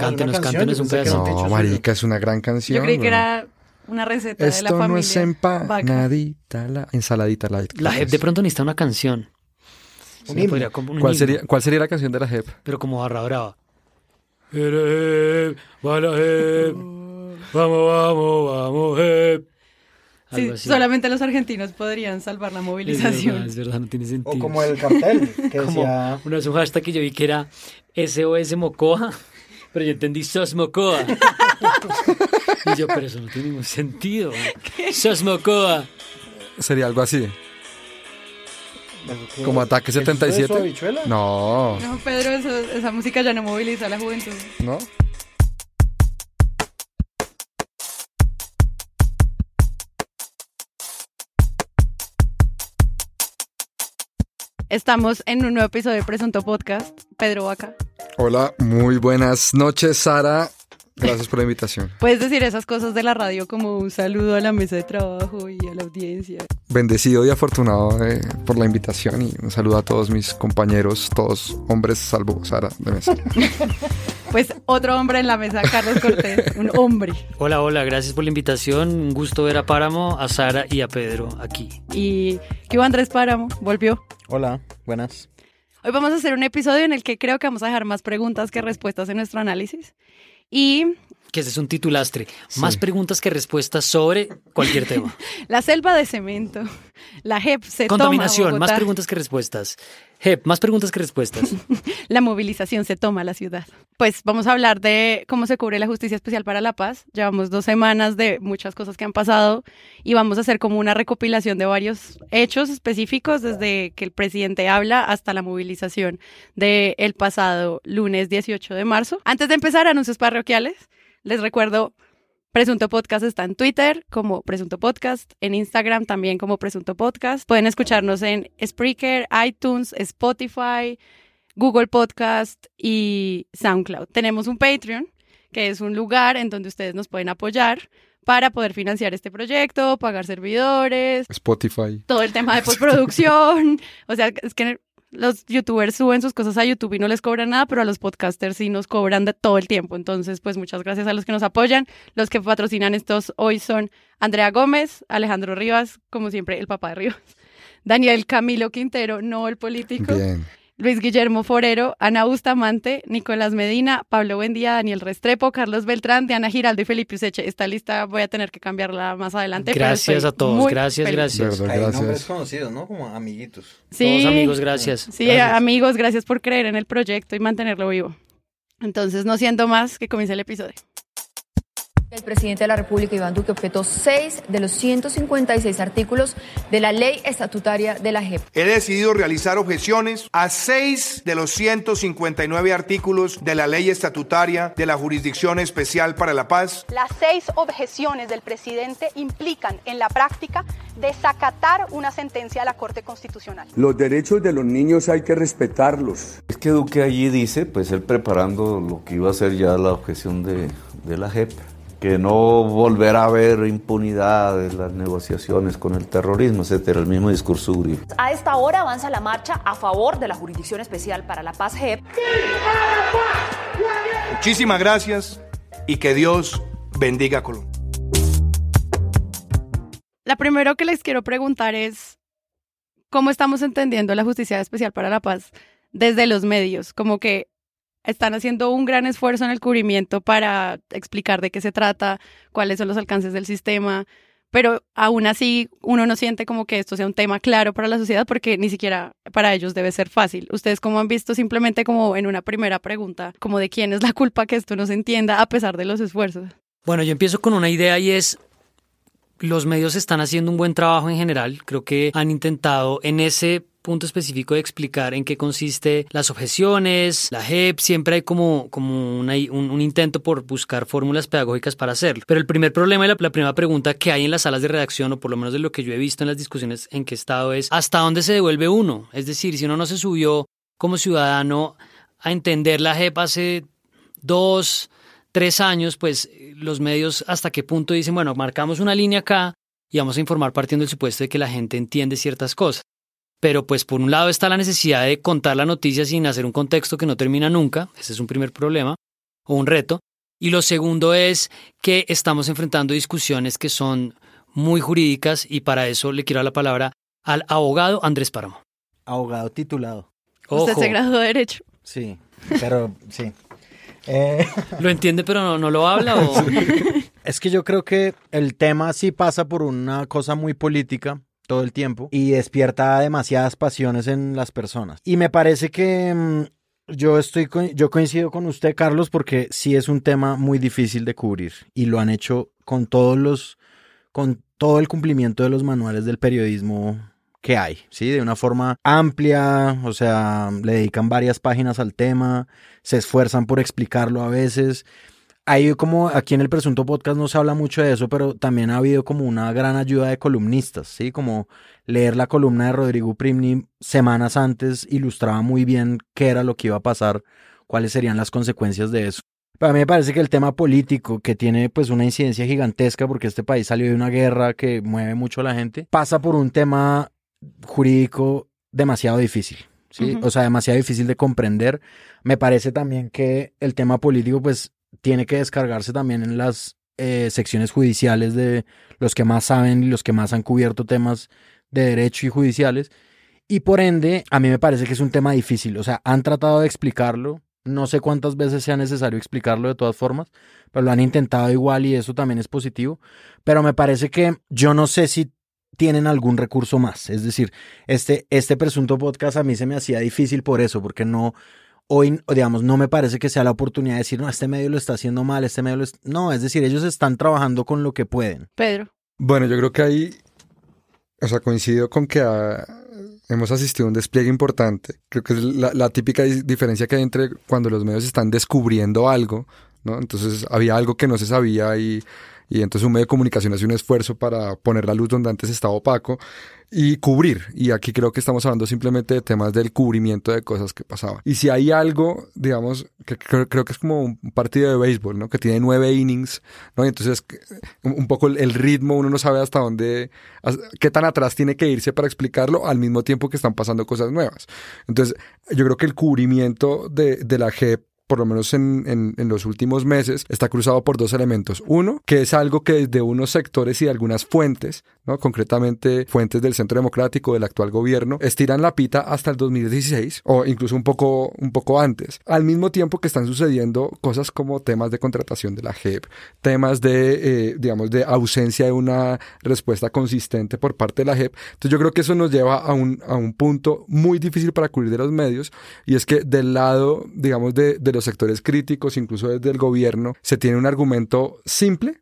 Cántenos, canción, cántenos yo un pedazo. No, marica, es una gran canción. Yo creí que era una receta de la Esto familia. no es empanadita, la ensaladita light. La ¿cómo JEP es? de pronto necesita una canción. Un Sí, himno. podría como un ¿Cuál sería, ¿Cuál sería la canción de la JEP? Pero como barra brava. Va la JEP. Vamos, vamos, vamos, JEP. Sí, solamente los argentinos podrían salvar la Es movilización. verdad, es verdad, no tiene sentido. O como el cartel, que Como decía... una su hashtag que yo vi que era SOS Mocoa, pero yo entendí SOS Mocoa. y yo, pero eso no tiene ningún sentido. SOS Mocoa. Sería algo así. Como Ataque ¿El susto de 77. su habichuela? No, No, Pedro, eso- esa música ya no moviliza a la juventud. ¿no? Estamos en un nuevo episodio de Presunto Podcast. Pedro Vaca. Hola, muy buenas noches, Sara. Gracias por la invitación. Puedes decir esas cosas de la radio como un saludo a la mesa de trabajo y a la audiencia. Bendecido y afortunado eh, por la invitación y un saludo a todos mis compañeros, todos hombres, salvo Sara de mesa. Pues otro hombre en la mesa, Carlos Cortés, un hombre. Hola, hola, gracias por la invitación. Un gusto ver a Páramo, a Sara y a Pedro aquí. Y que iba Andrés Páramo, volvió. Hola, buenas. Hoy vamos a hacer un episodio en el que creo que vamos a dejar más preguntas que respuestas en nuestro análisis. Y Que ese es un titulastre. Más preguntas que respuestas sobre cualquier tema. la selva de cemento, la JEP se Contaminación, toma más Bogotá. preguntas que respuestas. JEP, más preguntas que respuestas. La movilización se toma la ciudad. Pues vamos a hablar de cómo se cubre la Justicia Especial para la Paz. Llevamos dos semanas de muchas cosas que han pasado y vamos a hacer como una recopilación de varios hechos específicos desde que el presidente habla hasta la movilización del pasado lunes 18 de marzo. Antes de empezar, anuncios parroquiales. Les recuerdo Presunto Podcast está en Twitter como Presunto Podcast, en Instagram también como Presunto Podcast. Pueden escucharnos en Spreaker, iTunes, Spotify, Google Podcast y SoundCloud. Tenemos un Patreon, que es un lugar en donde ustedes nos pueden apoyar para poder financiar este proyecto, pagar servidores, Spotify. todo el tema de postproducción. o sea, es que los youtubers suben sus cosas a YouTube y no les cobran nada, pero a los podcasters sí nos cobran de todo el tiempo. Entonces, pues muchas gracias a los que nos apoyan. Los que patrocinan estos hoy son Andrea Gómez, Alejandro Rivas, como siempre, el papá de Rivas. Daniel Camilo Quintero, no el político. Bien. Luis Guillermo Forero, Ana Bustamante, Nicolás Medina, Pablo Buendía, Daniel Restrepo, Carlos Beltrán, Diana Giraldo y Felipe Useche. Esta lista voy a tener que cambiarla más adelante. Gracias a todos, muy gracias, feliz. gracias. Verdad, Hay nombres conocidos, ¿no? Como amiguitos. Sí, Todos amigos, gracias. Sí, Gracias. amigos, gracias por creer en el proyecto y mantenerlo vivo. Entonces, no siendo más, que comience el episodio. El presidente de la República, Iván Duque, objetó seis de los 156 artículos de la ley estatutaria de la JEP. He decidido realizar objeciones a seis de los 159 artículos de la ley estatutaria de la Jurisdicción Especial para la Paz. Las seis objeciones del presidente implican en la práctica desacatar una sentencia de la Corte Constitucional. Los derechos de los niños hay que respetarlos. Es que Duque allí dice, pues él preparando lo que iba a ser ya la objeción de, de la JEP, que no volverá a haber impunidad en las negociaciones con el terrorismo, etcétera, el mismo discurso Uribe. A esta hora avanza la marcha a favor de la Jurisdicción Especial para la Paz JEP. Muchísimas gracias y que Dios bendiga a Colombia. La primero que les quiero preguntar es, ¿cómo estamos entendiendo la Justicia Especial para la Paz desde los medios? Como que están haciendo un gran esfuerzo en el cubrimiento para explicar de qué se trata, cuáles son los alcances del sistema, pero aún así uno no siente como que esto sea un tema claro para la sociedad porque ni siquiera para ellos debe ser fácil. Ustedes como han visto simplemente como en una primera pregunta, como de quién es la culpa que esto no se entienda a pesar de los esfuerzos. Bueno, yo empiezo con una idea y es, los medios están haciendo un buen trabajo en general. Creo que han intentado en ese punto específico de explicar en qué consiste las objeciones, la JEP, siempre hay como, como un, intento por buscar fórmulas pedagógicas para hacerlo. Pero el primer problema y la, primera pregunta que hay en las salas de redacción, o por lo menos de lo que yo he visto en las discusiones en que he estado, es ¿hasta dónde se devuelve uno? Es decir, si uno no se subió como ciudadano a entender la JEP hace dos, tres años, pues los medios hasta qué punto dicen, bueno, marcamos una línea acá y vamos a informar partiendo del supuesto de que la gente entiende ciertas cosas. Pero pues por un lado está la necesidad de contar la noticia sin hacer un contexto que no termina nunca, ese es un primer problema. o un reto. Y lo segundo es que estamos enfrentando discusiones que son muy jurídicas y para eso le quiero dar la palabra al abogado Andrés Páramo. Abogado titulado. Usted se graduó de Derecho. Sí, pero sí. Eh, ¿Lo entiende pero no, no lo habla? O... Es que yo creo que el tema sí pasa por una cosa muy política todo el tiempo y despierta demasiadas pasiones en las personas. Y me parece que mm, yo estoy yo coincido con usted Carlos porque sí es un tema muy difícil de cubrir y lo han hecho con todos los con todo el cumplimiento de los manuales del periodismo que hay, ¿sí? De una forma amplia, o sea, le dedican varias páginas al tema, se esfuerzan por explicarlo a veces. Hay como, aquí en el Presunto Podcast no se habla mucho de eso, pero también ha habido como una gran ayuda de columnistas, ¿sí? Como leer la columna de Rodrigo Primni semanas antes ilustraba muy bien qué era lo que iba a pasar, cuáles serían las consecuencias de eso. Para mí me parece que el tema político, que tiene pues una incidencia gigantesca porque este país salió de una guerra que mueve mucho a la gente, pasa por un tema jurídico demasiado difícil. ¿sí? O sea, demasiado difícil de comprender. Me parece también que el tema político, pues, tiene que descargarse también en las eh, secciones judiciales de los que más saben y los que más han cubierto temas de derecho y judiciales. Y por ende, a mí me parece que es un tema difícil. O sea, han tratado de explicarlo. No sé cuántas veces sea necesario explicarlo de todas formas, pero lo han intentado igual y eso también es positivo. Pero me parece que yo no sé si tienen algún recurso más. Es decir, este, este presunto podcast a mí se me hacía difícil por eso, porque no, hoy, digamos, no me parece que sea la oportunidad de decir, no, este medio lo está haciendo mal, este medio lo No, es decir, ellos están trabajando con lo que pueden. Pedro. Bueno, yo creo que ahí, o sea, coincido con que hemos asistido a un despliegue importante. Creo que es la, la típica diferencia que hay entre cuando los medios están descubriendo algo, ¿no? Entonces había algo que no se sabía y y entonces un medio de comunicación hace un esfuerzo para poner la luz donde antes estaba opaco y cubrir. Y aquí creo que estamos hablando simplemente de temas del cubrimiento de cosas que pasaban. Y si hay algo, digamos, que creo, que es como un partido de béisbol, ¿no? Que tiene nueve innings, ¿no? Y entonces un poco el, ritmo, uno no sabe hasta dónde, qué tan atrás tiene que irse para explicarlo al mismo tiempo que están pasando cosas nuevas. Entonces, yo creo que el cubrimiento de, de la JEP por lo menos en, en, los últimos meses, está cruzado por dos elementos. Uno, que es algo que desde unos sectores y algunas fuentes, ¿no? concretamente fuentes del Centro Democrático, del actual gobierno, estiran la pita hasta el 2016 o incluso un poco, un poco antes. Al mismo tiempo que están sucediendo cosas como temas de contratación de la JEP, temas de, eh, digamos, de ausencia de una respuesta consistente por parte de la JEP. Entonces yo creo que eso nos lleva a un, a un punto muy difícil para cubrir de los medios y es que del lado, digamos, de los sectores críticos, incluso desde el gobierno, se tiene un argumento simple,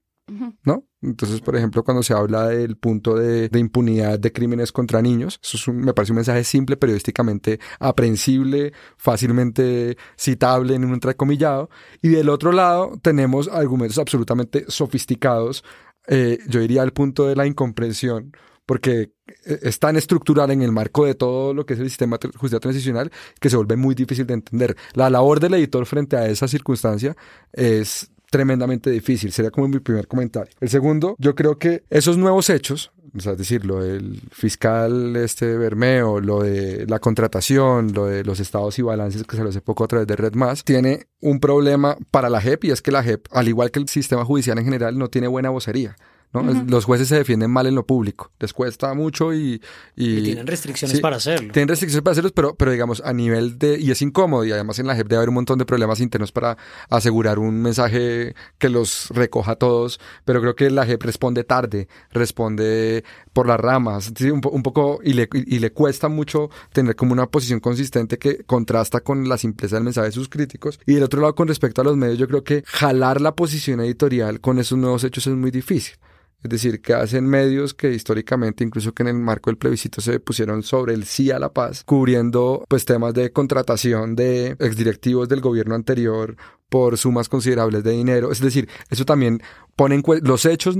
¿no? Entonces, por ejemplo, cuando se habla del punto de, impunidad de crímenes contra niños, eso me parece un mensaje simple, periodísticamente aprehensible, fácilmente citable en un entrecomillado. Y del otro lado tenemos argumentos absolutamente sofisticados, eh, yo diría al punto de la incomprensión, porque eh, es tan estructural en el marco de todo lo que es el sistema de justicia transicional que se vuelve muy difícil de entender. La labor del editor frente a esa circunstancia es tremendamente difícil. Sería como mi primer comentario. El segundo, yo creo que esos nuevos hechos, es decir, lo del fiscal este Bermeo, lo de la contratación, lo de los estados y balances que se lo hace poco a través de Red Más, tiene un problema para la JEP y es que la JEP, al igual que el sistema judicial en general, no tiene buena vocería. Los jueces se defienden mal en lo público, les cuesta mucho y... Y, tienen restricciones para hacerlo. Tienen restricciones para hacerlo, pero, pero digamos a nivel de... Y es incómodo y además en la JEP debe haber un montón de problemas internos para asegurar un mensaje que los recoja a todos, pero creo que la JEP responde tarde, responde por las ramas, un, un poco y le, y le cuesta mucho tener como una posición consistente que contrasta con la simpleza del mensaje de sus críticos. Y del otro lado, con respecto a los medios, yo creo que jalar la posición editorial con esos nuevos hechos es muy difícil. Es decir, que hacen medios que históricamente, incluso que en el marco del plebiscito se pusieron sobre el sí a la paz, cubriendo pues temas de contratación de exdirectivos del gobierno anterior por sumas considerables de dinero. Es decir, eso también pone en los hechos,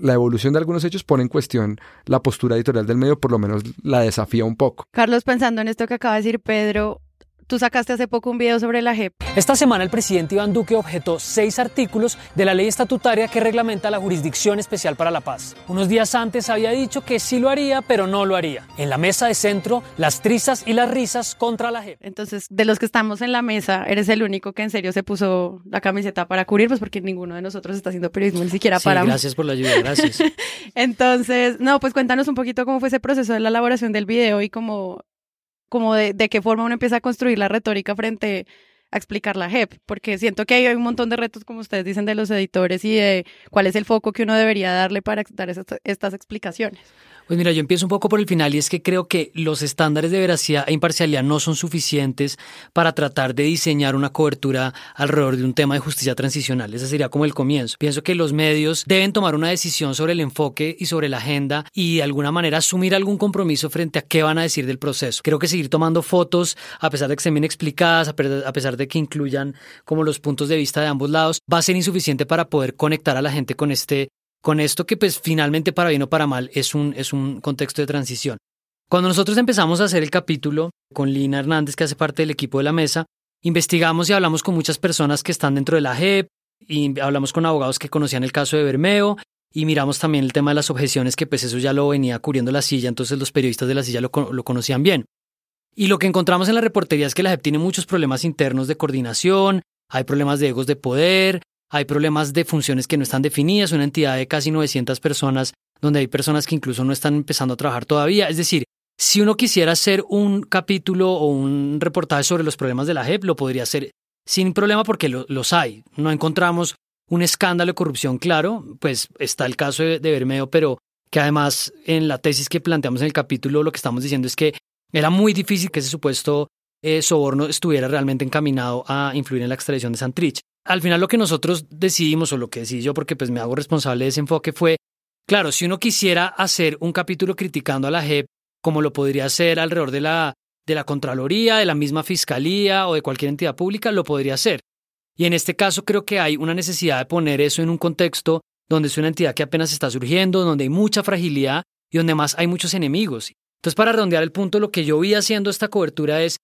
la evolución de algunos hechos pone en cuestión la postura editorial del medio, por lo menos la desafía un poco. Carlos, pensando en esto que acaba de decir Pedro, tú sacaste hace poco un video sobre la JEP. Esta semana el presidente Iván Duque objetó seis artículos de la ley estatutaria que reglamenta la Jurisdicción Especial para la Paz. Unos días antes había dicho que sí lo haría, pero no lo haría. En la mesa de centro, las trizas y las risas contra la JEP. Entonces, de los que estamos en la mesa, eres el único que en serio se puso la camiseta para cubrir, pues porque ninguno de nosotros está haciendo periodismo, ni siquiera Sí, para... gracias por la ayuda, gracias. Entonces, no, pues cuéntanos un poquito cómo fue ese proceso de la elaboración del video y cómo, cómo de, de qué forma uno empieza a construir la retórica frente a explicar la JEP, porque siento que hay un montón de retos, como ustedes dicen, de los editores y de cuál es el foco que uno debería darle para dar esas- estas explicaciones. Pues mira, yo empiezo un poco por el final y es que creo que los estándares de veracidad e imparcialidad no son suficientes para tratar de diseñar una cobertura alrededor de un tema de justicia transicional. Ese sería como el comienzo. Pienso que los medios deben tomar una decisión sobre el enfoque y sobre la agenda y de alguna manera asumir algún compromiso frente a qué van a decir del proceso. Creo que seguir tomando fotos, a pesar de que estén bien explicadas, a pe- a de que incluyan como los puntos de vista de ambos lados, va a ser insuficiente para poder conectar a la gente con este con esto que pues finalmente para bien o para mal es un, es un contexto de transición. Cuando nosotros empezamos a hacer el capítulo con Lina Hernández, que hace parte del equipo de la mesa, investigamos y hablamos con muchas personas que están dentro de la JEP y hablamos con abogados que conocían el caso de Bermeo y miramos también el tema de las objeciones, que pues eso ya lo venía cubriendo la silla, entonces los periodistas de la silla lo, lo conocían bien. Y lo que encontramos en la reportería es que la JEP tiene muchos problemas internos de coordinación, hay problemas de egos de poder, hay problemas de funciones que no están definidas, una entidad de casi 900 personas, donde hay personas que incluso no están empezando a trabajar todavía. Es decir, si uno quisiera hacer un capítulo o un reportaje sobre los problemas de la JEP, lo podría hacer sin problema porque lo- los hay. No encontramos un escándalo de corrupción claro, pues está el caso de, de Bermeo, pero que además en la tesis que planteamos en el capítulo lo que estamos diciendo es que era muy difícil que ese supuesto eh, soborno estuviera realmente encaminado a influir en la extradición de Santrich. Al final lo que nosotros decidimos, o lo que decidí yo, porque pues me hago responsable de ese enfoque, fue, claro, si uno quisiera hacer un capítulo criticando a la JEP, como lo podría hacer alrededor de la, de la Contraloría, de la misma Fiscalía o de cualquier entidad pública, lo podría hacer. Y en este caso creo que hay una necesidad de poner eso en un contexto donde es una entidad que apenas está surgiendo, donde hay mucha fragilidad y donde más hay muchos enemigos. Entonces, para redondear el punto, lo que yo vi haciendo esta cobertura es,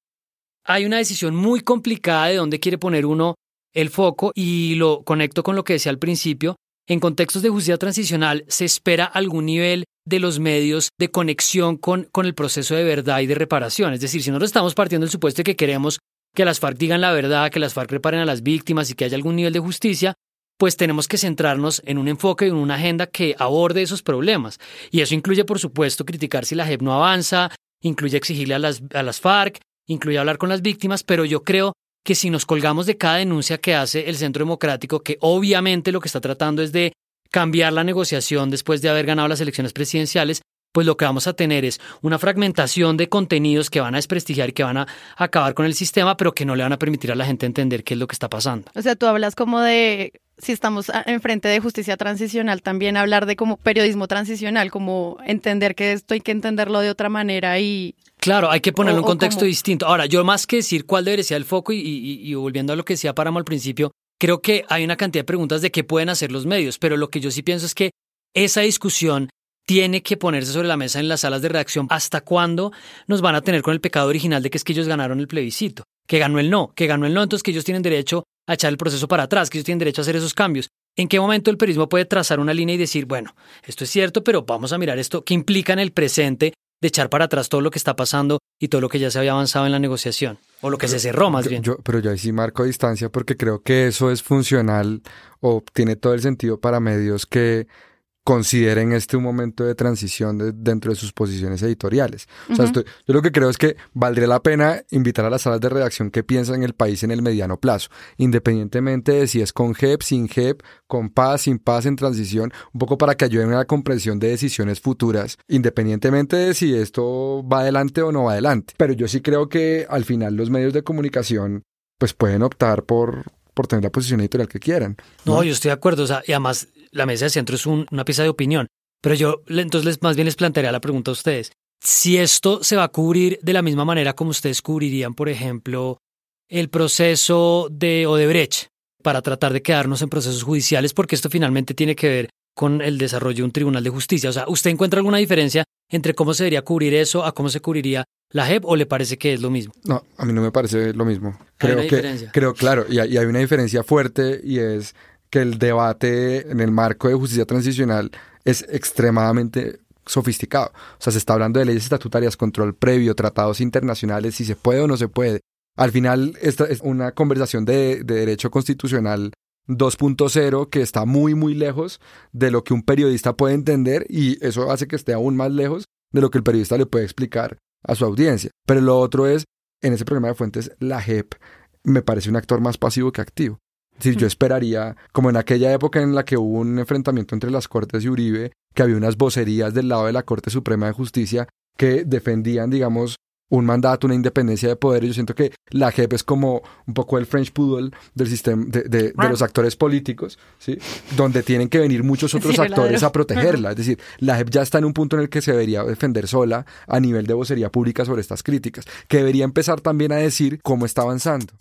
hay una decisión muy complicada de dónde quiere poner uno el foco y lo conecto con lo que decía al principio. En contextos de justicia transicional se espera algún nivel de los medios de conexión con, con el proceso de verdad y de reparación. Es decir, si nosotros estamos partiendo del supuesto de que queremos que las FARC digan la verdad, que las FARC reparen a las víctimas y que haya algún nivel de justicia, pues tenemos que centrarnos en un enfoque y en una agenda que aborde esos problemas. Y eso incluye, por supuesto, criticar si la JEP no avanza, incluye exigirle a las, a las FARC, incluye hablar con las víctimas, pero yo creo que si nos colgamos de cada denuncia que hace el Centro Democrático, que obviamente lo que está tratando es de cambiar la negociación después de haber ganado las elecciones presidenciales, pues lo que vamos a tener es una fragmentación de contenidos que van a desprestigiar y que van a acabar con el sistema, pero que no le van a permitir a la gente entender qué es lo que está pasando. O sea, tú hablas como de, si estamos enfrente de justicia transicional, también hablar de como periodismo transicional, como entender que esto hay que entenderlo de otra manera y... Claro, hay que ponerlo en un contexto cómo. distinto. Ahora, yo más que decir cuál debería ser el foco y, y- y volviendo a lo que decía Páramo al principio, creo que hay una cantidad de preguntas de qué pueden hacer los medios, pero lo que yo sí pienso es que esa discusión tiene que ponerse sobre la mesa en las salas de redacción. ¿Hasta cuándo nos van a tener con el pecado original de que es que ellos ganaron el plebiscito? Que ganó el no, que ganó el no, entonces que ellos tienen derecho a echar el proceso para atrás, que ellos tienen derecho a hacer esos cambios. ¿En qué momento el periodismo puede trazar una línea y decir, bueno, esto es cierto, pero vamos a mirar esto que implica en el presente de echar para atrás todo lo que está pasando y todo lo que ya se había avanzado en la negociación? O lo que se cerró más Yo- bien. yo- pero yo ahí sí marco distancia porque creo que eso es funcional o tiene todo el sentido para medios que consideren este un momento de transición de- dentro de sus posiciones editoriales. O sea, estoy- yo lo que creo es que valdría la pena invitar a las salas de redacción que piensan en el país en el mediano plazo, independientemente de si es con JEP, sin JEP, con paz, sin paz, en transición, un poco para que ayuden a la comprensión de decisiones futuras, independientemente de si esto va adelante o no va adelante. Pero yo sí creo que al final los medios de comunicación pues pueden optar por, por tener la posición editorial que quieran. No, yo estoy de acuerdo. O sea, y además, la mesa de centro es un- una pieza de opinión. Pero yo, entonces, les- más bien les plantearía la pregunta a ustedes. Si esto se va a cubrir de la misma manera como ustedes cubrirían, por ejemplo, el proceso de Odebrecht para tratar de quedarnos en procesos judiciales, porque esto finalmente tiene que ver con el desarrollo de un tribunal de justicia. O sea, ¿usted encuentra alguna diferencia entre cómo se debería cubrir eso a cómo se cubriría la JEP o le parece que es lo mismo? No, a mí no me parece lo mismo. Hay Creo una que, diferencia. creo, claro, y hay, y hay una diferencia fuerte y es que el debate en el marco de justicia transicional es extremadamente sofisticado. O sea, se está hablando de leyes estatutarias, control previo, tratados internacionales, si se puede o no se puede. Al final, esta es una conversación de, de derecho constitucional 2.0 que está muy, muy lejos de lo que un periodista puede entender y eso hace que esté aún más lejos de lo que el periodista le puede explicar a su audiencia. Pero lo otro es, en ese programa de fuentes, la JEP me parece un actor más pasivo que activo. Decir, yo esperaría, como en aquella época en la que hubo un enfrentamiento entre las Cortes y Uribe, que había unas vocerías del lado de la Corte Suprema de Justicia que defendían, digamos, un mandato, una independencia de poder. Y yo siento que la JEP es como un poco el French Poodle del sistema de, de- de los actores políticos, ¿sí? Donde tienen que venir muchos otros Sí, actores a protegerla. Es decir, la JEP ya está en un punto en el que se debería defender sola a nivel de vocería pública sobre estas críticas, que debería empezar también a decir cómo está avanzando.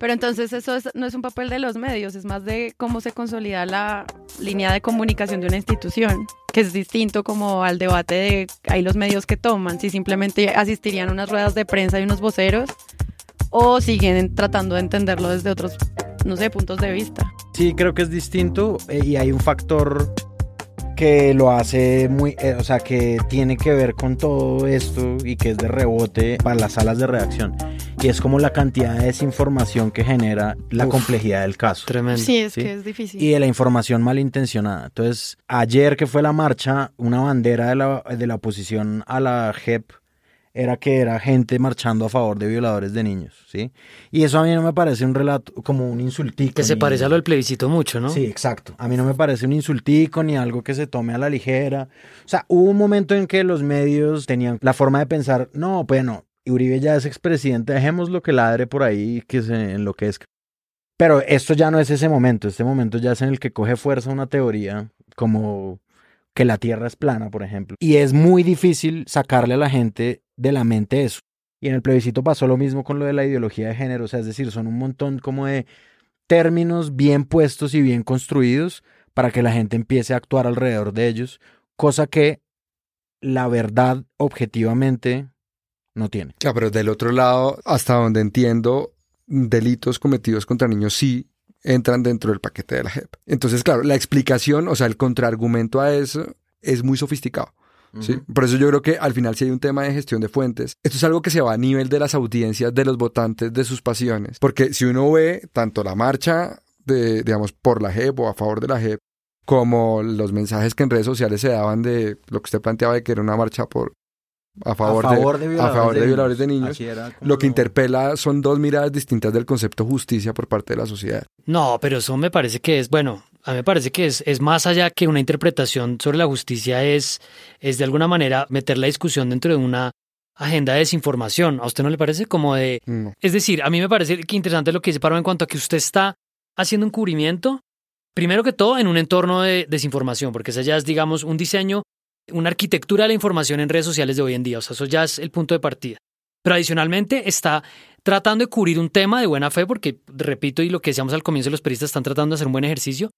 Pero entonces eso es- no es un papel de los medios, es más de cómo se consolida la línea de comunicación de una institución, que es distinto como al debate de hay los medios que toman, si simplemente asistirían a unas ruedas de prensa y unos voceros, o siguen tratando de entenderlo desde otros, no sé, puntos de vista. Sí, creo que es distinto eh, y hay un factor que lo hace muy, eh, o sea, que tiene que ver con todo esto y que es de rebote para las salas de redacción. Y es como la cantidad de desinformación que genera la Uf, complejidad del caso. Tremendo. Sí, es Sí. que es difícil. Y de la información malintencionada. Entonces, ayer que fue la marcha, una bandera de la, de la oposición a la JEP era que era gente marchando a favor de violadores de niños, ¿sí? Y eso a mí no me parece un relato, como un insultico. Que se ni- parece a lo del plebiscito mucho, ¿no? Sí, exacto. A mí no me parece un insultico ni algo que se tome a la ligera. O sea, hubo un momento en que los medios tenían la forma de pensar, no, bueno, Uribe ya es expresidente, dejémoslo que ladre por ahí, que se enloquezca. Pero esto ya no es ese momento, este momento ya es en el que coge fuerza una teoría como que la Tierra es plana, por ejemplo. Y es muy difícil sacarle a la gente de la mente eso. Y en el plebiscito pasó lo mismo con lo de la ideología de género, o sea, es decir, son un montón como de términos bien puestos y bien construidos para que la gente empiece a actuar alrededor de ellos, cosa que la verdad objetivamente no tiene. Claro, pero del otro lado, hasta donde entiendo, delitos cometidos contra niños sí entran dentro del paquete de la JEP. Entonces, claro, la explicación, o sea, el contraargumento a eso es muy sofisticado. ¿sí? Por eso yo creo que al final sí hay un tema de gestión de fuentes. Esto es algo que se va a nivel de las audiencias, de los votantes, de sus pasiones. Porque si uno ve tanto la marcha, de, digamos, por la JEP o a favor de la JEP, como los mensajes que en redes sociales se daban de lo que usted planteaba de que era una marcha por a favor, a favor de, de, violadores, a favor de violadores de niños. Era Lo que interpela son dos miradas distintas del concepto justicia por parte de la sociedad. No, pero eso me parece que es, bueno, a mí me parece que es, es más allá que una interpretación sobre la justicia, es, es de alguna manera meter la discusión dentro de una agenda de desinformación. ¿A usted no le parece? Como de... No. Es decir, a mí me parece que interesante lo que dice Paro en cuanto a que usted está haciendo un cubrimiento, primero que todo, en un entorno de desinformación, porque esa ya es, digamos, un diseño, una arquitectura de la información en redes sociales de hoy en día. O sea, eso ya es el punto de partida. Pero adicionalmente está tratando de cubrir un tema de buena fe, porque, repito, y lo que decíamos al comienzo, los periodistas están tratando de hacer un buen ejercicio,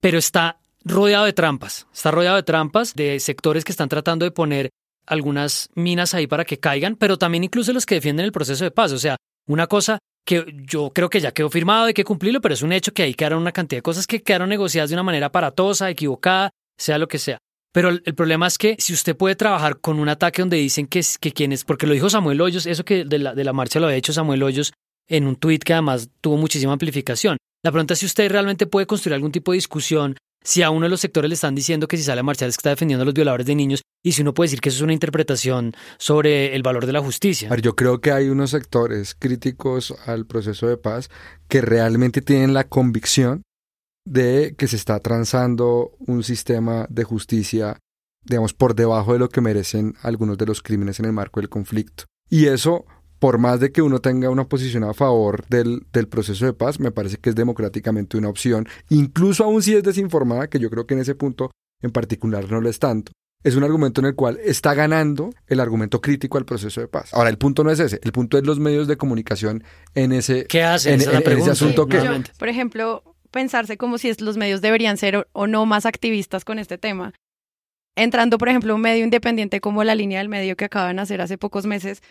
pero está rodeado de trampas. Está rodeado de trampas de sectores que están tratando de poner algunas minas ahí para que caigan, pero también incluso los que defienden el proceso de paz. O sea, una cosa que yo creo que ya quedó firmado, hay que cumplirlo, pero es un hecho que ahí quedaron una cantidad de cosas que quedaron negociadas de una manera aparatosa, equivocada, sea lo que sea. Pero el, problema es que si usted puede trabajar con un ataque donde dicen que, es- que quienes, porque lo dijo Samuel Hoyos, eso que de la, marcha lo había hecho Samuel Hoyos en un tuit que además tuvo muchísima amplificación. La pregunta es si usted realmente puede construir algún tipo de discusión, si a uno de los sectores le están diciendo que si sale a marchar es que está defendiendo a los violadores de niños, y si uno puede decir que eso es una interpretación sobre el valor de la justicia. Yo creo que hay unos sectores críticos al proceso de paz que realmente tienen la convicción de que se está transando un sistema de justicia, digamos, por debajo de lo que merecen algunos de los crímenes en el marco del conflicto. Y eso, por más de que uno tenga una posición a favor del, del proceso de paz, me parece que es democráticamente una opción, incluso aún si es desinformada, que yo creo que en ese punto en particular no lo es tanto. Es un argumento en el cual está ganando el argumento crítico al proceso de paz. Ahora, el punto no es ese, el punto es los medios de comunicación en ese, ¿Qué hacen? en, Esa es la en- en ese asunto Sí, que... nuevamente. Por ejemplo, pensarse como si los medios deberían ser o no más activistas con este tema. Entrando, por ejemplo, un medio independiente como la línea del medio que acaban de hacer hace pocos meses,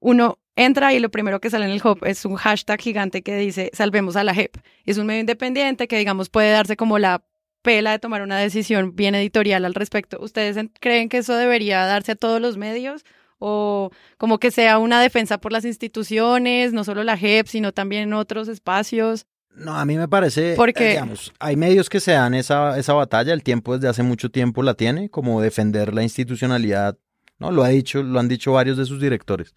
uno entra y lo primero que sale en el hub es un hashtag gigante que dice salvemos a la JEP. Es un medio independiente que, digamos, puede darse como la pela de tomar una decisión bien editorial al respecto. ¿Ustedes creen que eso debería darse a todos los medios? ¿O como que sea una defensa por las instituciones, no solo la JEP, sino también otros espacios? No, a mí me parece, Porque, eh, digamos, hay medios que se dan esa, esa batalla, el tiempo desde hace mucho tiempo la tiene, como defender la institucionalidad, ¿no? Lo ha dicho, lo han dicho varios de sus directores.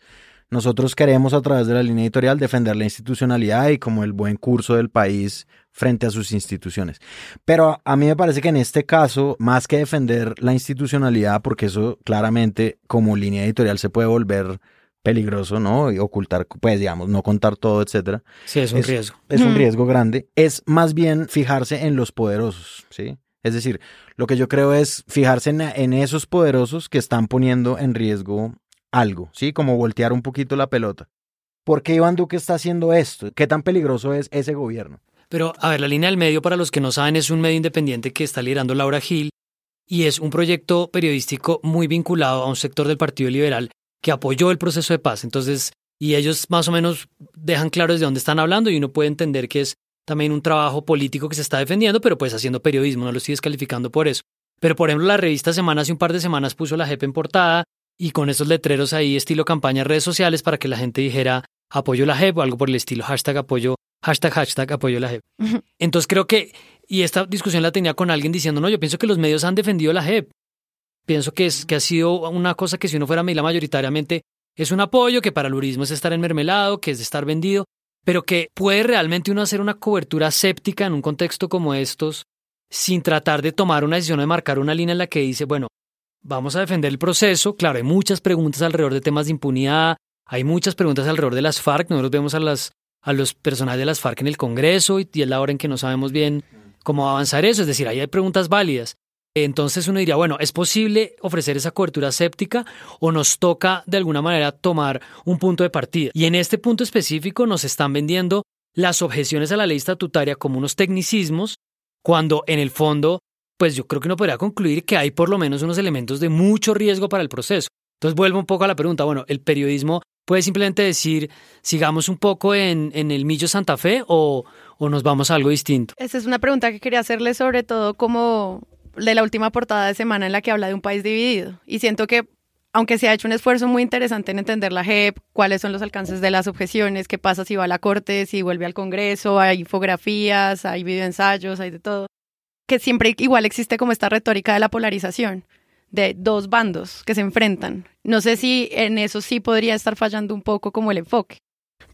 Nosotros queremos a través de la línea editorial defender la institucionalidad y como el buen curso del país frente a sus instituciones. Pero a mí me parece que en este caso, más que defender la institucionalidad, porque eso claramente como línea editorial se puede volver peligroso, ¿no? Y ocultar, pues digamos, no contar todo, etcétera. Sí, es un riesgo. Es un riesgo grande. Es más bien fijarse en los poderosos, ¿sí? Es decir, lo que yo creo es fijarse en, en esos poderosos que están poniendo en riesgo algo, ¿sí? Como voltear un poquito la pelota. ¿Por qué Iván Duque está haciendo esto? ¿Qué tan peligroso es ese gobierno? Pero, a ver, la línea del medio, para los que no saben, es un medio independiente que está liderando Laura Gil y es un proyecto periodístico muy vinculado a un sector del Partido Liberal que apoyó el proceso de paz. Entonces, y ellos más o menos dejan claro desde dónde están hablando y uno puede entender que es también un trabajo político que se está defendiendo, pero pues haciendo periodismo, no lo estoy descalificando por eso. Pero por ejemplo, la revista Semana hace un par de semanas puso la JEP en portada y con esos letreros ahí estilo campaña redes sociales para que la gente dijera apoyo la JEP o algo por el estilo hashtag apoyo, hashtag hashtag apoyo la JEP. Entonces creo que, y esta discusión la tenía con alguien diciendo, no, yo pienso que los medios han defendido la JEP. Pienso que, es, que ha sido una cosa que si uno fuera Mila mayoritariamente es un apoyo, que para el urismo es estar enmermelado, que es estar vendido, pero que puede realmente uno hacer una cobertura séptica en un contexto como estos sin tratar de tomar una decisión de marcar una línea en la que dice, bueno, vamos a defender el proceso. Claro, hay muchas preguntas alrededor de temas de impunidad, hay muchas preguntas alrededor de las FARC. Nosotros vemos a, las, a los personajes de las FARC en el Congreso y, y es la hora en que no sabemos bien cómo avanzar eso. Es decir, ahí hay preguntas válidas. Entonces uno diría, bueno, ¿es posible ofrecer esa cobertura séptica o nos toca de alguna manera tomar un punto de partida? Y en este punto específico nos están vendiendo las objeciones a la ley estatutaria como unos tecnicismos, cuando en el fondo, pues yo creo que uno podría concluir que hay por lo menos unos elementos de mucho riesgo para el proceso. Entonces vuelvo un poco a la pregunta, bueno, ¿el periodismo puede simplemente decir, sigamos un poco en, el Millo Santa Fe o, o nos vamos a algo distinto? Esa es una pregunta que quería hacerle sobre todo como de la última portada de semana en la que habla de un país dividido. Y siento que, aunque se ha hecho un esfuerzo muy interesante en entender la JEP, cuáles son los alcances de las objeciones, qué pasa si va a la Corte, si vuelve al Congreso, hay infografías, hay videoensayos, hay de todo, que siempre igual existe como esta retórica de la polarización de dos bandos que se enfrentan. No sé si en eso sí podría estar fallando un poco como el enfoque.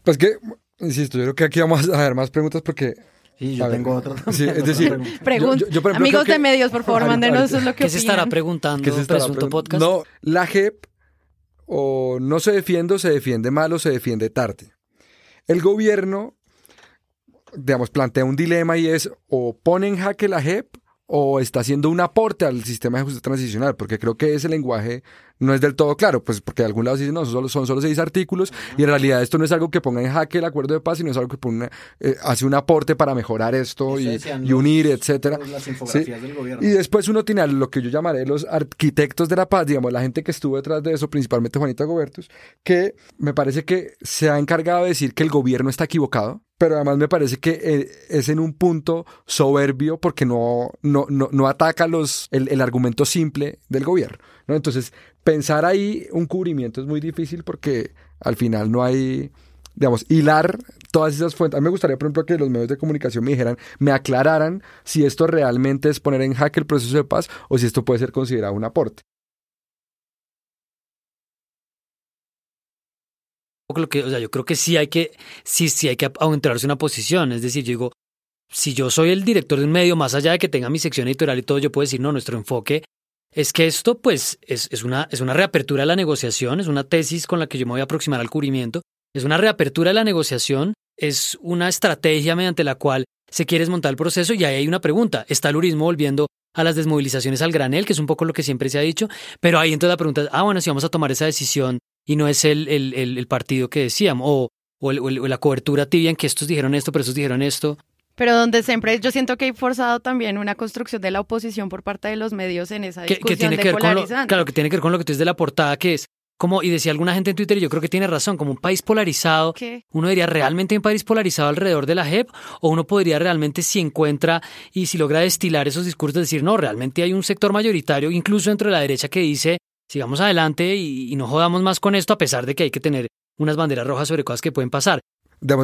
Pues que, insisto, yo creo que aquí vamos a ver más preguntas porque Sí, yo tengo otra. sí, es decir, Pregun- yo- yo, por ejemplo, Amigos de que- medios, por favor, mándenos lo que ¿Qué se estará preguntando ¿Qué se estará Presunto preguntando? Podcast? No, la JEP o no se defiende o se defiende mal o se defiende tarde. El gobierno, digamos, plantea un dilema y es o pone en jaque la JEP o está haciendo un aporte al sistema de justicia transicional, porque creo que ese lenguaje no es del todo claro, pues porque de algún lado se dicen, no, son solo, son solo seis artículos, y en realidad esto no es algo que ponga en jaque el acuerdo de paz, sino es algo que pone, eh, hace un aporte para mejorar esto y, y unir, etcétera. Las del gobierno. Y después uno tiene a lo que yo llamaré los arquitectos de la paz, digamos, la gente que estuvo detrás de eso, principalmente Juanita Gobertus, que me parece que se ha encargado de decir que el gobierno está equivocado, pero además me parece que eh, es en un punto soberbio porque no, no, no, no ataca los, el, el argumento simple del gobierno. ¿no? Entonces, pensar ahí un cubrimiento es muy difícil porque al final no hay, digamos, hilar todas esas fuentes. A mí me gustaría, por ejemplo, que los medios de comunicación me dijeran, me aclararan si esto realmente es poner en jaque el proceso de paz o si esto puede ser considerado un aporte. Lo que, o sea, yo creo que sí hay que, sí, sí hay que una posición. Es decir, yo digo, si yo soy el director de un medio, más allá de que tenga mi sección editorial y todo, yo puedo decir, no, nuestro enfoque es que esto, pues, es, es, una, es una reapertura de la negociación, es una tesis con la que yo me voy a aproximar al cubrimiento, es una reapertura de la negociación, es una estrategia mediante la cual se quiere desmontar el proceso y ahí hay una pregunta, ¿está el urismo volviendo a las desmovilizaciones al granel, que es un poco lo que siempre se ha dicho? Pero ahí entonces la pregunta es, ah, bueno, si vamos a tomar esa decisión y no es el, el, el, el partido que decíamos, o, o, o, la cobertura tibia en que estos dijeron esto, pero estos dijeron esto. Pero donde siempre yo siento que hay forzado también una construcción de la oposición por parte de los medios en esa discusión que tiene de que ver con lo, claro, que tiene que ver con lo que tú dices de la portada, que es como, y decía alguna gente en Twitter, y yo creo que tiene razón, como un país polarizado, ¿Qué? uno diría realmente un país polarizado alrededor de la JEP, o uno podría realmente si encuentra y si logra destilar esos discursos, decir, no, realmente hay un sector mayoritario, incluso dentro de la derecha, que dice, sigamos adelante y, no jodamos más con esto, a pesar de que hay que tener unas banderas rojas sobre cosas que pueden pasar.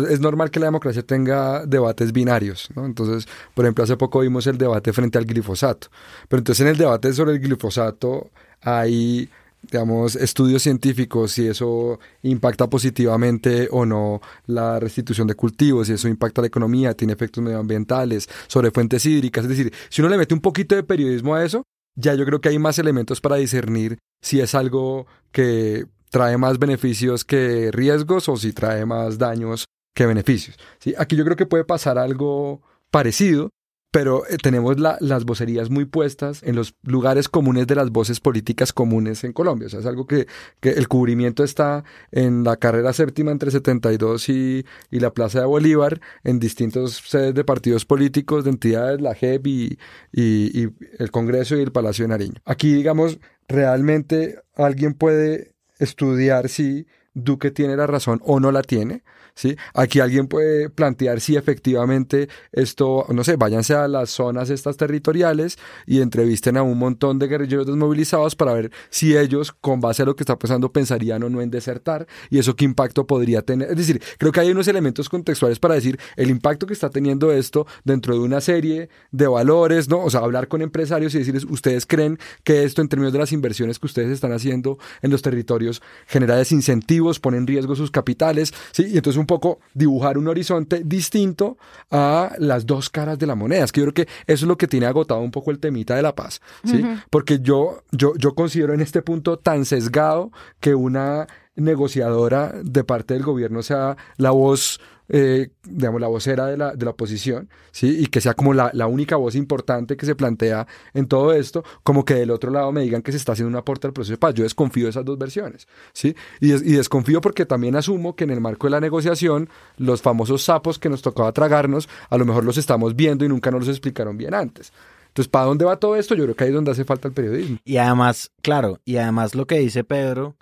es normal que la democracia tenga debates binarios, ¿no? Entonces, por ejemplo, hace poco vimos el debate frente al glifosato. Pero entonces en el debate sobre el glifosato hay, digamos, estudios científicos si eso impacta positivamente o no la restitución de cultivos, si eso impacta la economía, tiene efectos medioambientales, sobre fuentes hídricas. Es decir, si uno le mete un poquito de periodismo a eso, ya yo creo que hay más elementos para discernir si es algo que trae más beneficios que riesgos o si trae más daños que beneficios. ¿sí? Aquí yo creo que puede pasar algo parecido, pero eh, tenemos la- las vocerías muy puestas en los lugares comunes de las voces políticas comunes en Colombia. O sea, es algo que, que el cubrimiento está en la carrera séptima entre 72 y, y la Plaza de Bolívar, en distintos sedes de partidos políticos, de entidades, la JEP y, y- y el Congreso y el Palacio de Nariño. Aquí, digamos, realmente alguien puede estudiar si Duque tiene la razón o no la tiene. ¿Sí? Aquí alguien puede plantear si efectivamente esto, no sé, váyanse a las zonas estas territoriales y entrevisten a un montón de guerrilleros desmovilizados para ver si ellos, con base a lo que está pasando, pensarían o no en desertar y eso qué impacto podría tener. Es decir, creo que hay unos elementos contextuales para decir el impacto que está teniendo esto dentro de una serie de valores, ¿no? O sea, hablar con empresarios y decirles, ustedes creen que esto en términos de las inversiones que ustedes están haciendo en los territorios genera desincentivos, pone en riesgo sus capitales, ¿sí? Y entonces un poco dibujar un horizonte distinto a las dos caras de la moneda. Es que yo creo que eso es lo que tiene agotado un poco el temita de la paz, ¿sí? Porque yo, yo, yo considero en este punto tan sesgado que una negociadora de parte del gobierno sea la voz, eh, digamos, la vocera de la, de la oposición, ¿sí? Y que sea como la, la única voz importante que se plantea en todo esto, como que del otro lado me digan que se está haciendo un aporte al proceso de paz. Yo desconfío de esas dos versiones, ¿sí? Y, des- y desconfío porque también asumo que en el marco de la negociación, los famosos sapos que nos tocaba tragarnos, a lo mejor los estamos viendo y nunca nos los explicaron bien antes. Entonces, ¿para dónde va todo esto? Yo creo que ahí es donde hace falta el periodismo. Y además, claro, y además lo que dice Pedro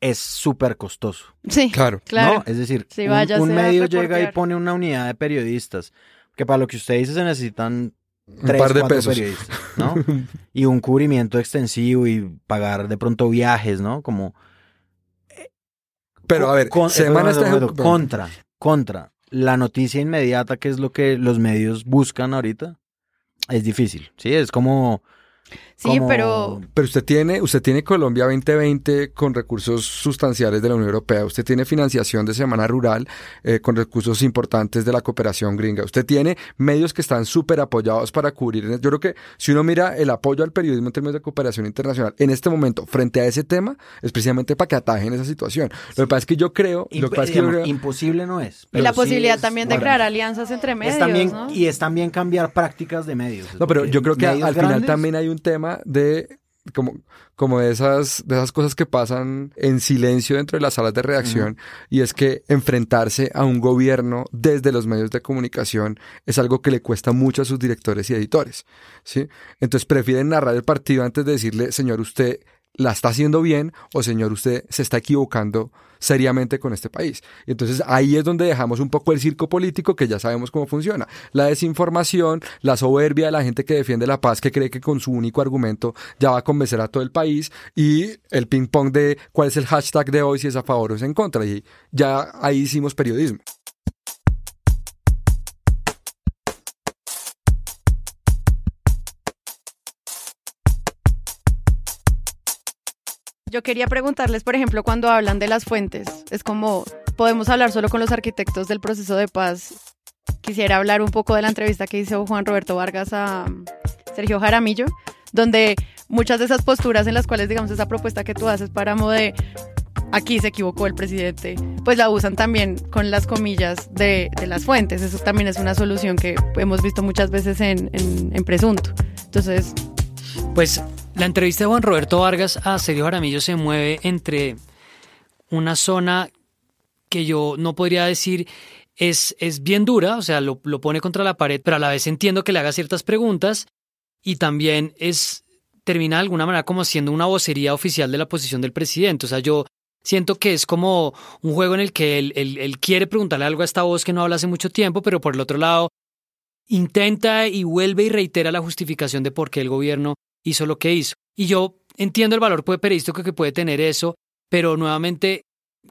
es súper costoso. Sí, Claro. claro. ¿no? Es decir, Sí, un- un, medio llega y pone una unidad de periodistas, que para lo que usted dice se necesitan Un tres, par de cuatro pesos. periodistas, ¿no? y un cubrimiento extensivo y pagar de pronto viajes, ¿no? Como Pero a ver, con- semana eh, está bueno, contra, contra la noticia inmediata, que es lo que los medios buscan ahorita, es difícil, ¿sí? Es como... Sí, como- pero Pero usted tiene, usted tiene Colombia 2020 con recursos sustanciales de la Unión Europea. Usted tiene financiación de Semana Rural eh, con recursos importantes de la cooperación gringa. Usted tiene medios que están súper apoyados para cubrir. Yo creo que si uno mira el apoyo al periodismo en términos de cooperación internacional en este momento frente a ese tema, es precisamente para que atajen esa situación. Lo que pasa es que yo creo, lo imp- que pasa es que yo digamos, creo- imposible no es. y la sí posibilidad es- también de bueno, crear alianzas entre medios, es también, ¿no? Y es también cambiar prácticas de medios. No, pero yo creo que al final grandes- también hay un tema de como, como de esas, de esas cosas que pasan en silencio dentro de las salas de reacción, y es que enfrentarse a un gobierno desde los medios de comunicación es algo que le cuesta mucho a sus directores y editores. ¿sí? Entonces prefieren narrar el partido antes de decirle, señor, usted la está haciendo bien o señor, usted se está equivocando seriamente con este país. Y entonces ahí es donde dejamos un poco el circo político que ya sabemos cómo funciona. La desinformación, la soberbia de la gente que defiende la paz, que cree que con su único argumento ya va a convencer a todo el país y el ping pong de cuál es el hashtag de hoy, si es a favor o es en contra. Y ya ahí hicimos periodismo. Yo quería preguntarles, por ejemplo, cuando hablan de las fuentes, es como, podemos hablar solo con los arquitectos del proceso de paz. Quisiera hablar un poco de la entrevista que hizo Juan Roberto Vargas a um, Sergio Jaramillo, donde muchas de esas posturas en las cuales, digamos, esa propuesta que tú haces, Páramo, de aquí se equivocó el presidente, pues la usan también con las comillas de, de las fuentes. Eso también es una solución que hemos visto muchas veces en, en, en Presunto. Entonces, Pues la entrevista de Juan Roberto Vargas a Sergio Jaramillo se mueve entre una zona que yo no podría decir es, es bien dura, o sea, lo, lo pone contra la pared, pero a la vez entiendo que le haga ciertas preguntas y también es termina de alguna manera como siendo una vocería oficial de la posición del presidente. O sea, yo siento que es como un juego en el que él, él, quiere preguntarle algo a esta voz que no habla hace mucho tiempo, pero por el otro lado intenta y vuelve y reitera la justificación de por qué el gobierno hizo lo que hizo. Y yo entiendo el valor periodístico que puede tener eso, pero nuevamente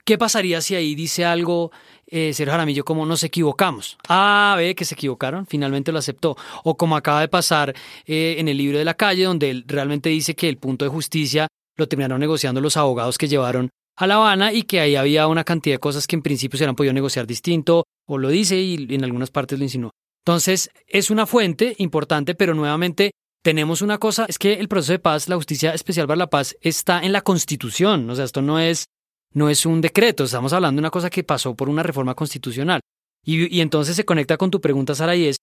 ¿Qué pasaría si ahí dice algo eh, Sergio Jaramillo como nos equivocamos? Ah, ve que se equivocaron, finalmente lo aceptó. O como acaba de pasar eh, en el libro de la calle, donde él realmente dice que el punto de justicia lo terminaron negociando los abogados que llevaron a La Habana y que ahí había una cantidad de cosas que en principio se hubieran podido negociar distinto, o lo dice y en algunas partes lo insinuó. Entonces, es una fuente importante, pero nuevamente tenemos una cosa, es que el proceso de paz, la justicia especial para la paz, está en la Constitución. O sea, esto no es no es un decreto, estamos hablando de una cosa que pasó por una reforma constitucional. Y, entonces se conecta con tu pregunta, Sara, y es,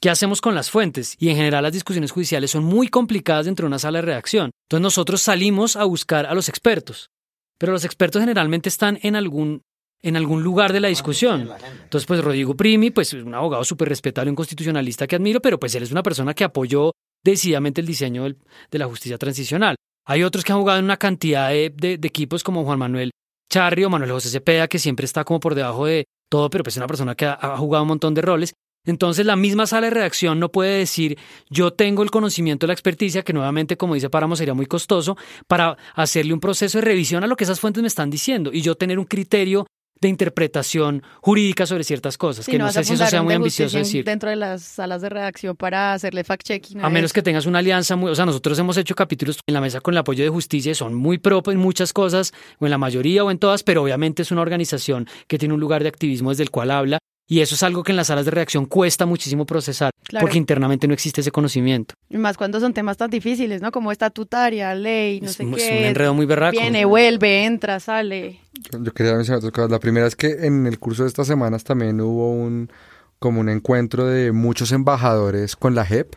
¿qué hacemos con las fuentes? Y en general las discusiones judiciales son muy complicadas dentro de una sala de redacción. Entonces nosotros salimos a buscar a los expertos, pero los expertos generalmente están en algún en algún lugar de la discusión. Entonces, pues Rodrigo Primi, pues un abogado súper respetable, un constitucionalista que admiro, pero pues él es una persona que apoyó decididamente el diseño de la justicia transicional. Hay otros que han jugado en una cantidad de, equipos como Juan Manuel Charrio, Manuel José Cepeda, que siempre está como por debajo de todo, pero pues es una persona que ha, jugado un montón de roles. Entonces la misma sala de redacción no puede decir yo tengo el conocimiento, la experticia, que nuevamente, como dice Páramo, sería muy costoso, para hacerle un proceso de revisión a lo que esas fuentes me están diciendo y yo tener un criterio de interpretación jurídica sobre ciertas cosas, que no, sé si eso sea muy ambicioso decir. Dentro de las salas de redacción para hacerle fact-checking. A, menos que tengas una alianza muy, o sea, nosotros hemos hecho capítulos en la mesa con el apoyo de justicia, son muy propios en muchas cosas, o en la mayoría o en todas, pero obviamente es una organización que tiene un lugar de activismo desde el cual habla y eso es algo que en las salas de reacción cuesta muchísimo procesar, porque internamente no existe ese conocimiento. Y más cuando son temas tan difíciles, ¿no? Como estatutaria, ley, no sé qué. Es un enredo muy berraco. Viene, vuelve, entra, sale. Yo, quería mencionar otras cosas. La primera es que en el curso de estas semanas también hubo un como un encuentro de muchos embajadores con la JEP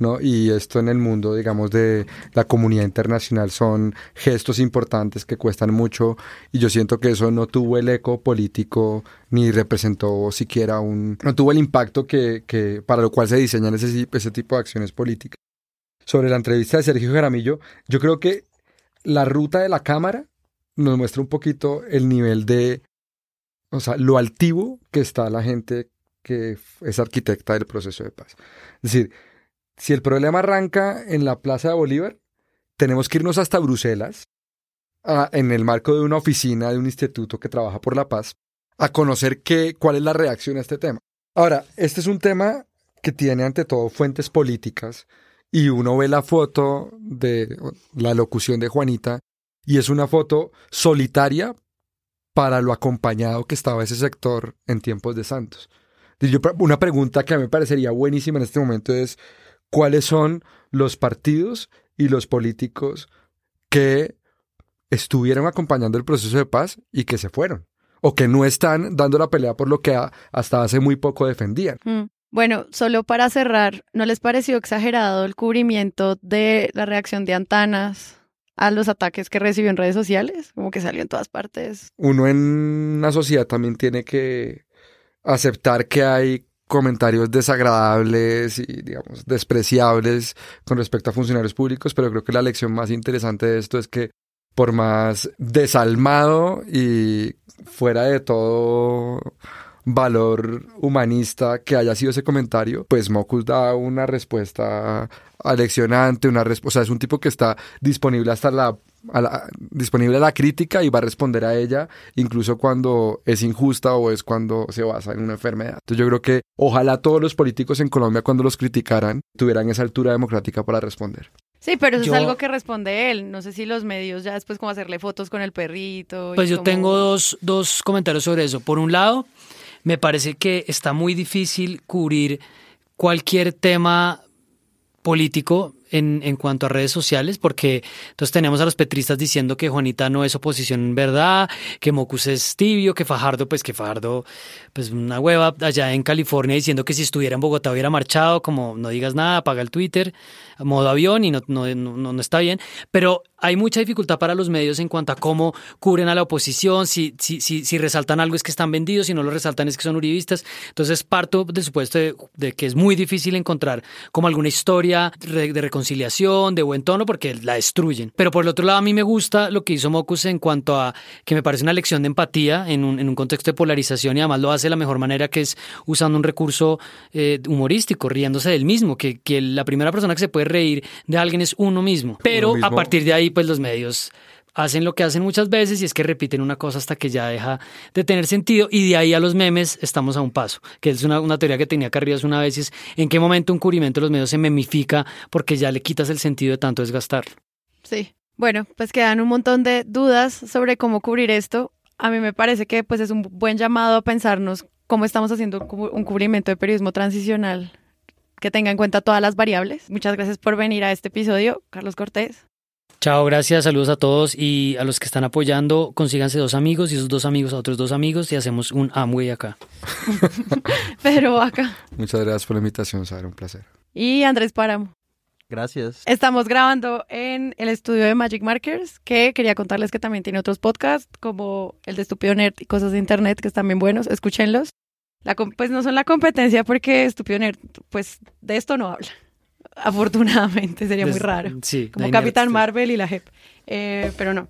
¿no? Y esto en el mundo, digamos, de la comunidad internacional son gestos importantes que cuestan mucho y yo siento que eso no tuvo el eco político ni representó siquiera un... no tuvo el impacto que, que para lo cual se diseñan ese, ese tipo de acciones políticas. Sobre la entrevista de Sergio Jaramillo, yo creo que la ruta de la Cámara nos muestra un poquito el nivel de, o sea, lo altivo que está la gente que es arquitecta del proceso de paz. Es decir, si el problema arranca en la Plaza de Bolívar, tenemos que irnos hasta Bruselas, en el marco de una oficina de un instituto que trabaja por la paz, a conocer qué, cuál es la reacción a este tema. Ahora, este es un tema que tiene ante todo fuentes políticas y uno ve la foto de la locución de Juanita y es una foto solitaria para lo acompañado que estaba ese sector en tiempos de Santos. Una pregunta que a mí me parecería buenísima en este momento es, cuáles son los partidos y los políticos que estuvieron acompañando el proceso de paz y que se fueron o que no están dando la pelea por lo que hasta hace muy poco defendían. Mm. Bueno, solo para cerrar, ¿no les pareció exagerado el cubrimiento de la reacción de Antanas a los ataques que recibió en redes sociales? Como que salió en todas partes. Uno en una sociedad también tiene que aceptar que hay comentarios desagradables y, digamos, despreciables con respecto a funcionarios públicos, pero creo que la lección más interesante de esto es que por más desalmado y fuera de todo valor humanista que haya sido ese comentario, pues Mocus da una respuesta aleccionante, una respuesta, o sea, es un tipo que está disponible hasta la disponible a la crítica y va a responder a ella incluso cuando es injusta o es cuando se basa en una enfermedad. Entonces yo creo que ojalá todos los políticos en Colombia cuando los criticaran tuvieran esa altura democrática para responder. Sí, pero eso es algo que responde él. No sé si los medios ya después como hacerle fotos con el perrito. Pues yo tengo dos, dos comentarios sobre eso. Por un lado, me parece que está muy difícil cubrir cualquier tema político en, en, cuanto a redes sociales, porque entonces tenemos a los petristas diciendo que Juanita no es oposición en verdad, que Mocus es tibio, que Fajardo, pues que Fajardo, pues una hueva allá en California diciendo que si estuviera en Bogotá hubiera marchado, como no digas nada, apaga el Twitter, modo avión y no, no, no, no está bien. Pero hay mucha dificultad para los medios en cuanto a cómo cubren a la oposición, si, si, si, si resaltan algo es que están vendidos, si no lo resaltan es que son uribistas. Entonces parto del supuesto de, que es muy difícil encontrar como alguna historia de, de de buen tono, porque la destruyen. Pero por el otro lado, a mí me gusta lo que hizo Mocus en cuanto a que me parece una lección de empatía en un, en un contexto de polarización y además lo hace de la mejor manera que es usando un recurso eh, humorístico, riéndose del mismo, que, que la primera persona que se puede reír de alguien es uno mismo. Pero mismo. a partir de ahí, pues los medios hacen lo que hacen muchas veces y es que repiten una cosa hasta que ya deja de tener sentido y de ahí a los memes estamos a un paso, que es una, teoría que tenía Carrillas una vez, es en qué momento un cubrimiento de los medios se memifica porque ya le quitas el sentido de tanto desgastarlo. Sí. Bueno, pues quedan un montón de dudas sobre cómo cubrir esto. A mí me parece que pues es un buen llamado a pensarnos cómo estamos haciendo un cubrimiento de periodismo transicional que tenga en cuenta todas las variables. Muchas gracias por venir a este episodio, Carlos Cortés. Chao, gracias, saludos a todos y a los que están apoyando, consíganse dos amigos y esos dos amigos a otros dos amigos y hacemos un Amway acá. Pero acá. Muchas gracias por la invitación, Sara, un placer. Y Andrés Páramo. Gracias. Estamos grabando en el estudio de Magic Markers, que quería contarles que también tiene otros podcasts, como el de Estúpido Nerd y cosas de internet, que están bien buenos, escúchenlos. La, pues no son la competencia porque Estúpido Nerd, pues de esto no habla. Afortunadamente, sería muy raro. Sí, como Capitán Marvel y la JEP. Eh, pero no.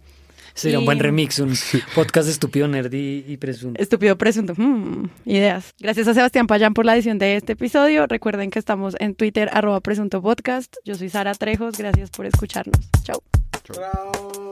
Sería y... un buen remix, un podcast de estúpido nerd y, y presunto. Estúpido presunto. Hmm, ideas. Gracias a Sebastián Payán por la edición de este episodio. Recuerden que estamos en Twitter, arroba presunto podcast. Yo soy Sara Trejos. Gracias por escucharnos. Chao. Chao.